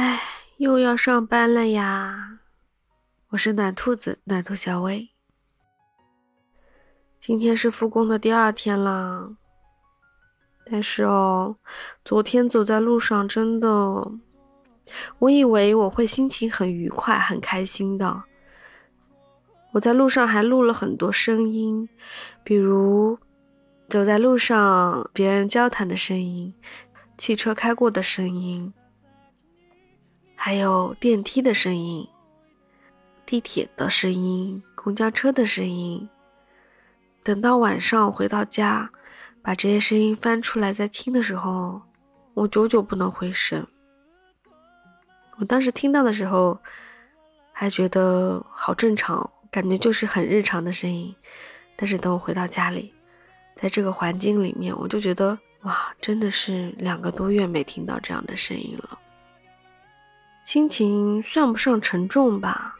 唉，又要上班了呀！我是暖兔子，暖兔小薇。今天是复工的第二天了，但是哦，昨天走在路上，真的，我以为我会心情很愉快、很开心的。我在路上还录了很多声音，比如走在路上别人交谈的声音、汽车开过的声音。还有电梯的声音、地铁的声音、公交车的声音。等到晚上回到家，把这些声音翻出来再听的时候，我久久不能回神。我当时听到的时候，还觉得好正常，感觉就是很日常的声音。但是等我回到家里，在这个环境里面，我就觉得哇，真的是两个多月没听到这样的声音了。心情算不上沉重吧，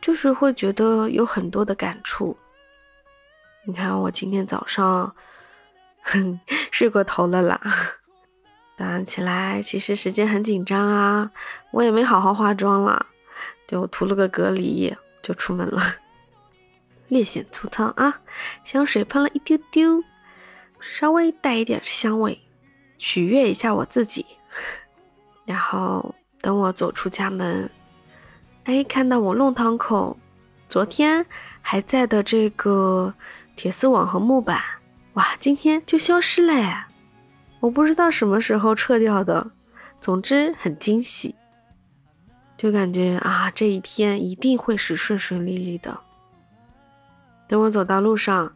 就是会觉得有很多的感触。你看，我今天早上哼 睡过头了啦。早上起来，其实时间很紧张啊，我也没好好化妆了，就涂了个隔离就出门了，略显粗糙啊。香水喷了一丢丢，稍微带一点香味，取悦一下我自己，然后。等我走出家门，哎，看到我弄堂口昨天还在的这个铁丝网和木板，哇，今天就消失了，我不知道什么时候撤掉的。总之很惊喜，就感觉啊，这一天一定会是顺顺利利的。等我走到路上，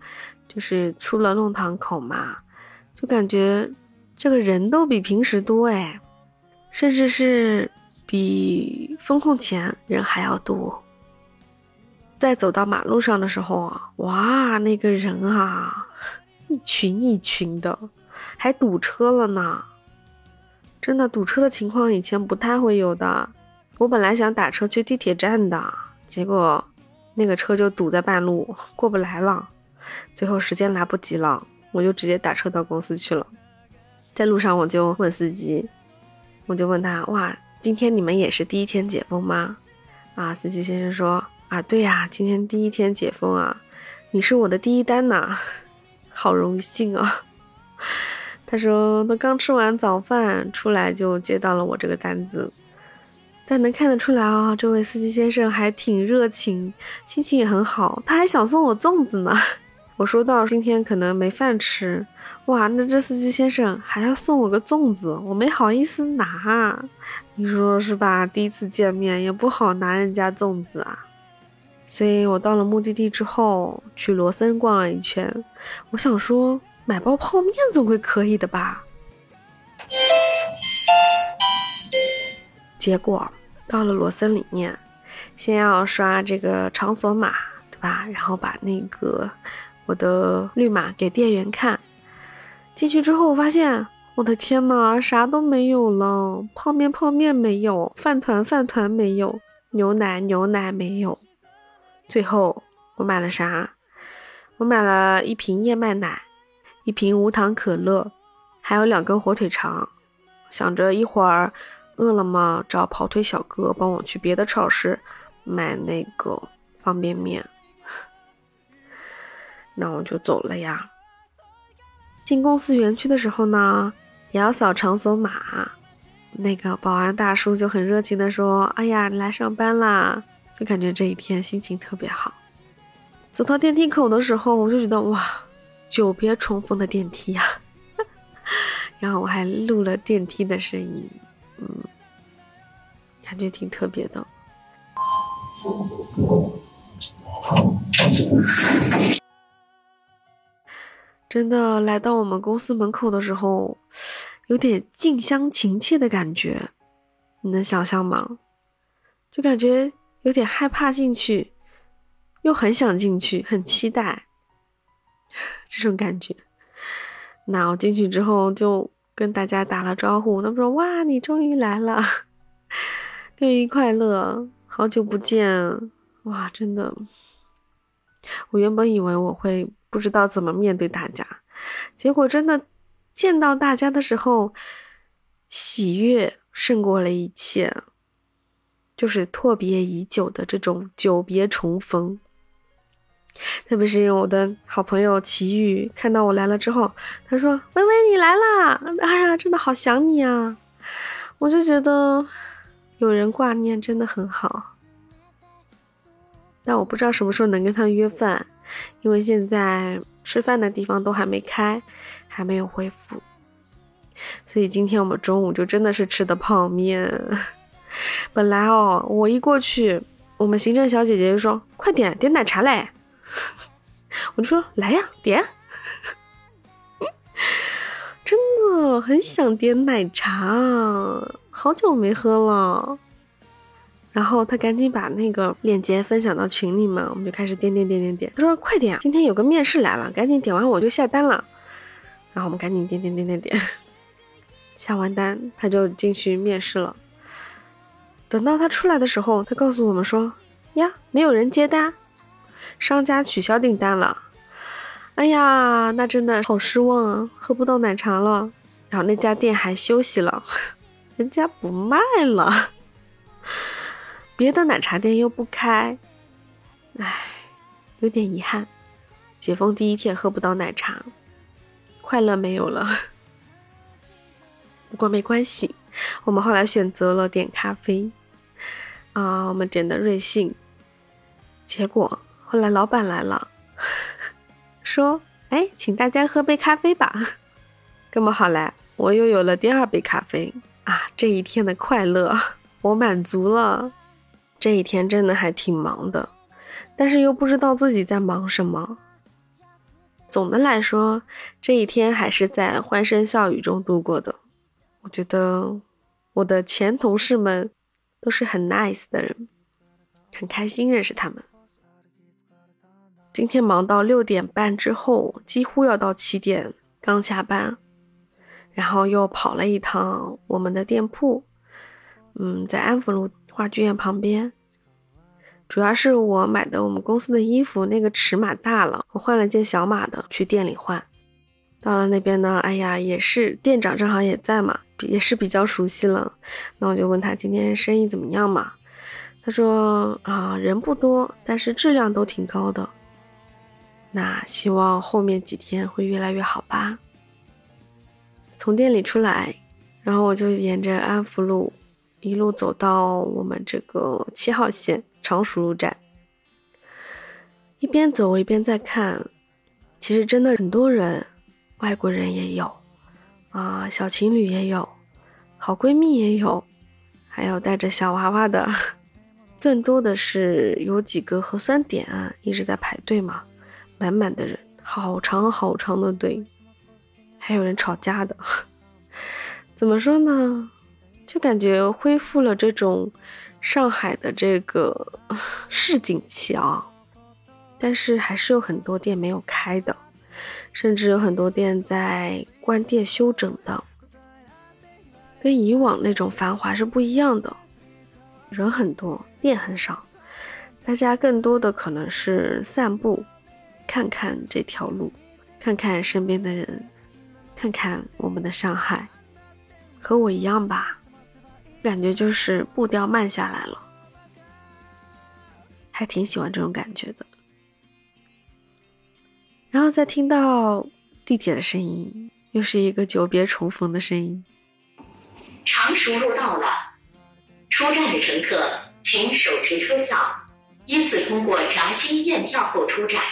就是出了弄堂口嘛，就感觉这个人都比平时多哎。甚至是比封控前人还要多。在走到马路上的时候啊，哇，那个人啊，一群一群的，还堵车了呢。真的堵车的情况以前不太会有的。我本来想打车去地铁站的，结果那个车就堵在半路，过不来了。最后时间来不及了，我就直接打车到公司去了。在路上我就问司机。我就问他哇，今天你们也是第一天解封吗？啊，司机先生说啊，对呀，今天第一天解封啊，你是我的第一单呐，好荣幸啊。他说他刚吃完早饭出来就接到了我这个单子，但能看得出来啊，这位司机先生还挺热情，心情也很好，他还想送我粽子呢。我说到今天可能没饭吃。哇，那这司机先生还要送我个粽子，我没好意思拿，你说是吧？第一次见面也不好拿人家粽子啊。所以我到了目的地之后，去罗森逛了一圈，我想说买包泡面总归可以的吧。结果到了罗森里面，先要刷这个场所码，对吧？然后把那个我的绿码给店员看。进去之后，我发现我的天呐，啥都没有了，泡面泡面没有，饭团饭团没有，牛奶牛奶没有。最后我买了啥？我买了一瓶燕麦奶，一瓶无糖可乐，还有两根火腿肠。想着一会儿饿了么找跑腿小哥帮我去别的超市买那个方便面，那我就走了呀。进公司园区的时候呢，也要扫场所码。那个保安大叔就很热情的说：“哎呀，你来上班啦！”就感觉这一天心情特别好。走到电梯口的时候，我就觉得哇，久别重逢的电梯呀！然后我还录了电梯的声音，嗯，感觉挺特别的。真的来到我们公司门口的时候，有点近乡情怯的感觉，你能想象吗？就感觉有点害怕进去，又很想进去，很期待 这种感觉。那我进去之后就跟大家打了招呼，他们说：“哇，你终于来了，六一快乐，好久不见！”哇，真的，我原本以为我会。不知道怎么面对大家，结果真的见到大家的时候，喜悦胜过了一切，就是阔别已久的这种久别重逢。特别是我的好朋友齐豫看到我来了之后，他说：“微微你来啦！哎呀，真的好想你啊！”我就觉得有人挂念真的很好。但我不知道什么时候能跟他约饭，因为现在吃饭的地方都还没开，还没有恢复。所以今天我们中午就真的是吃的泡面。本来哦，我一过去，我们行政小姐姐就说：“快点点奶茶嘞！” 我就说：“来呀，点。”真的很想点奶茶，好久没喝了。然后他赶紧把那个链接分享到群里嘛，我们就开始点点点点点。他说：“快点，今天有个面试来了，赶紧点完我就下单了。”然后我们赶紧点点点点点。下完单，他就进去面试了。等到他出来的时候，他告诉我们说：“呀，没有人接单，商家取消订单了。”哎呀，那真的好失望啊，喝不到奶茶了。然后那家店还休息了，人家不卖了，别的奶茶店又不开，唉，有点遗憾。解封第一天喝不到奶茶，快乐没有了。不过没关系，我们后来选择了点咖啡，啊，我们点的瑞幸。结果后来老板来了，说：“哎，请大家喝杯咖啡吧。”这么好来，我又有了第二杯咖啡啊！这一天的快乐我满足了。这一天真的还挺忙的，但是又不知道自己在忙什么。总的来说，这一天还是在欢声笑语中度过的。我觉得我的前同事们都是很 nice 的人，很开心认识他们。今天忙到六点半之后，几乎要到七点刚下班，然后又跑了一趟我们的店铺，嗯，在安福路话剧院旁边。主要是我买的我们公司的衣服那个尺码大了，我换了件小码的去店里换。到了那边呢，哎呀，也是店长正好也在嘛。也是比较熟悉了，那我就问他今天生意怎么样嘛？他说啊，人不多，但是质量都挺高的。那希望后面几天会越来越好吧。从店里出来，然后我就沿着安福路一路走到我们这个七号线常熟路站，一边走我一边在看，其实真的很多人，外国人也有。啊，小情侣也有，好闺蜜也有，还有带着小娃娃的，更多的是有几个核酸点啊一直在排队嘛，满满的人，好长好长的队，还有人吵架的。怎么说呢？就感觉恢复了这种上海的这个 市井气啊，但是还是有很多店没有开的。甚至有很多店在关店休整的，跟以往那种繁华是不一样的。人很多，店很少，大家更多的可能是散步，看看这条路，看看身边的人，看看我们的上海，和我一样吧，感觉就是步调慢下来了，还挺喜欢这种感觉的。然后再听到地铁的声音，又是一个久别重逢的声音。常熟路到了，出站的乘客请手持车票，依次通过闸机验票后出站。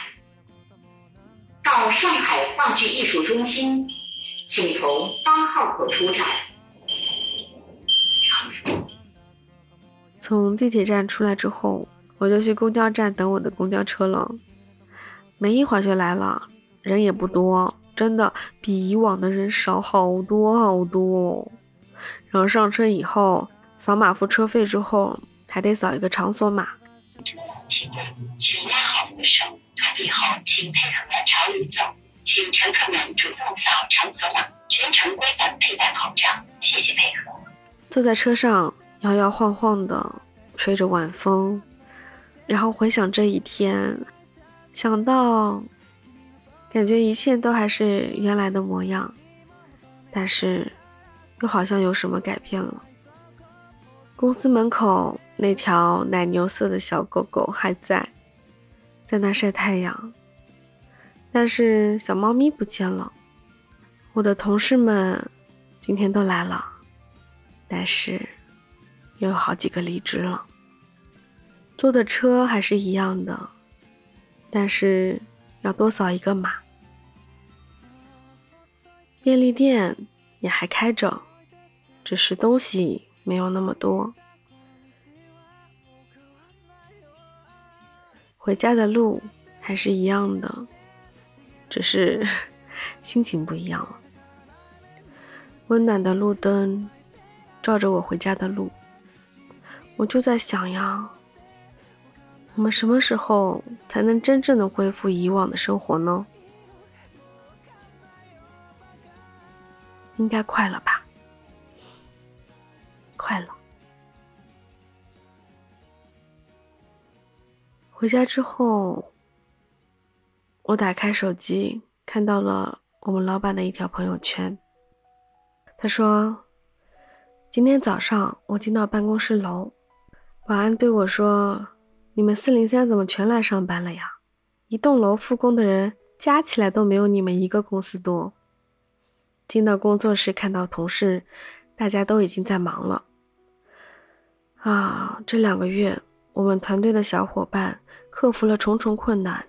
到上海话剧艺术中心，请从八号口出站。从地铁站出来之后，我就去公交站等我的公交车了。没一会儿就来了，人也不多，真的比以往的人少好多好多。然后上车以后，扫码付车费之后，还得扫一个场所码。车辆请请拉好扶手，投币后请配合朝里走，请乘客们主动扫场所码，全程规范佩戴口罩，谢谢配合。坐在车上摇摇晃晃的，吹着晚风，然后回想这一天。想到，感觉一切都还是原来的模样，但是又好像有什么改变了。公司门口那条奶牛色的小狗狗还在，在那晒太阳，但是小猫咪不见了。我的同事们今天都来了，但是又有好几个离职了。坐的车还是一样的，但是要多扫一个码。便利店也还开着，只是东西没有那么多。回家的路还是一样的，只是 心情不一样了。温暖的路灯照着我回家的路，我就在想呀，我们什么时候才能真正的恢复以往的生活呢？应该快了吧？快了。回家之后，我打开手机，看到了我们老板的一条朋友圈。他说：“今天早上我进到办公室楼，保安对我说：‘你们四零三怎么全来上班了呀？一栋楼复工的人加起来都没有你们一个公司多。’进到工作室，看到同事，大家都已经在忙了。啊，这两个月我们团队的小伙伴克服了重重困难，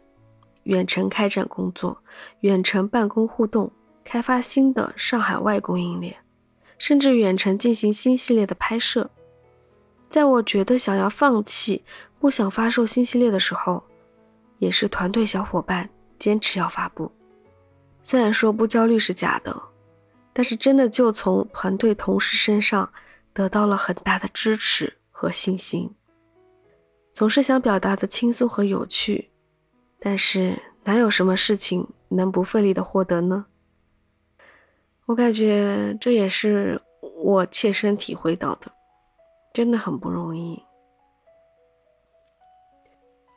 远程开展工作，远程办公互动，开发新的上海外供应链。”甚至远程进行新系列的拍摄，在我觉得想要放弃、不想发售新系列的时候，也是团队小伙伴坚持要发布。虽然说不焦虑是假的，但是真的就从团队同事身上得到了很大的支持和信心。总是想表达的轻松和有趣，但是哪有什么事情能不费力的获得呢？我感觉这也是我切身体会到的，真的很不容易。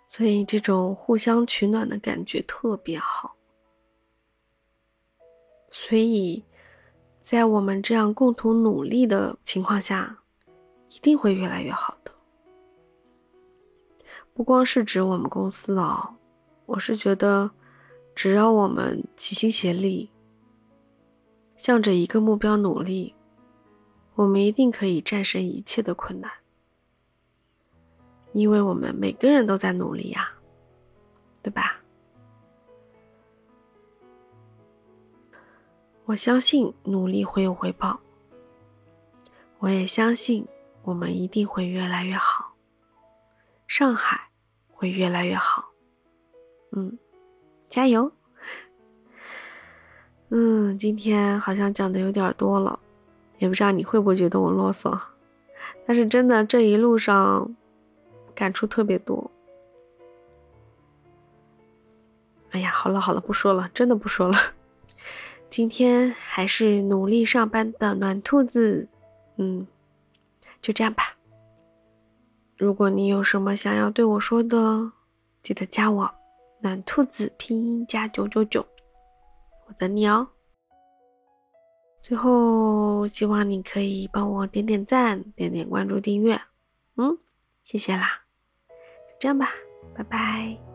所以这种互相取暖的感觉特别好。所以，在我们这样共同努力的情况下，一定会越来越好的。不光是指我们公司哦，我是觉得，只要我们齐心协力。向着一个目标努力，我们一定可以战胜一切的困难，因为我们每个人都在努力呀，对吧？我相信努力会有回报，我也相信我们一定会越来越好，上海会越来越好，嗯，加油！嗯，今天好像讲的有点多了，也不知道你会不会觉得我啰嗦。但是真的这一路上感触特别多。哎呀，好了好了，不说了，真的不说了。今天还是努力上班的暖兔子，嗯，就这样吧。如果你有什么想要对我说的，记得加我，暖兔子拼音加九九九。我等你哦。最后，希望你可以帮我点点赞、点点关注、订阅，嗯，谢谢啦。这样吧，拜拜。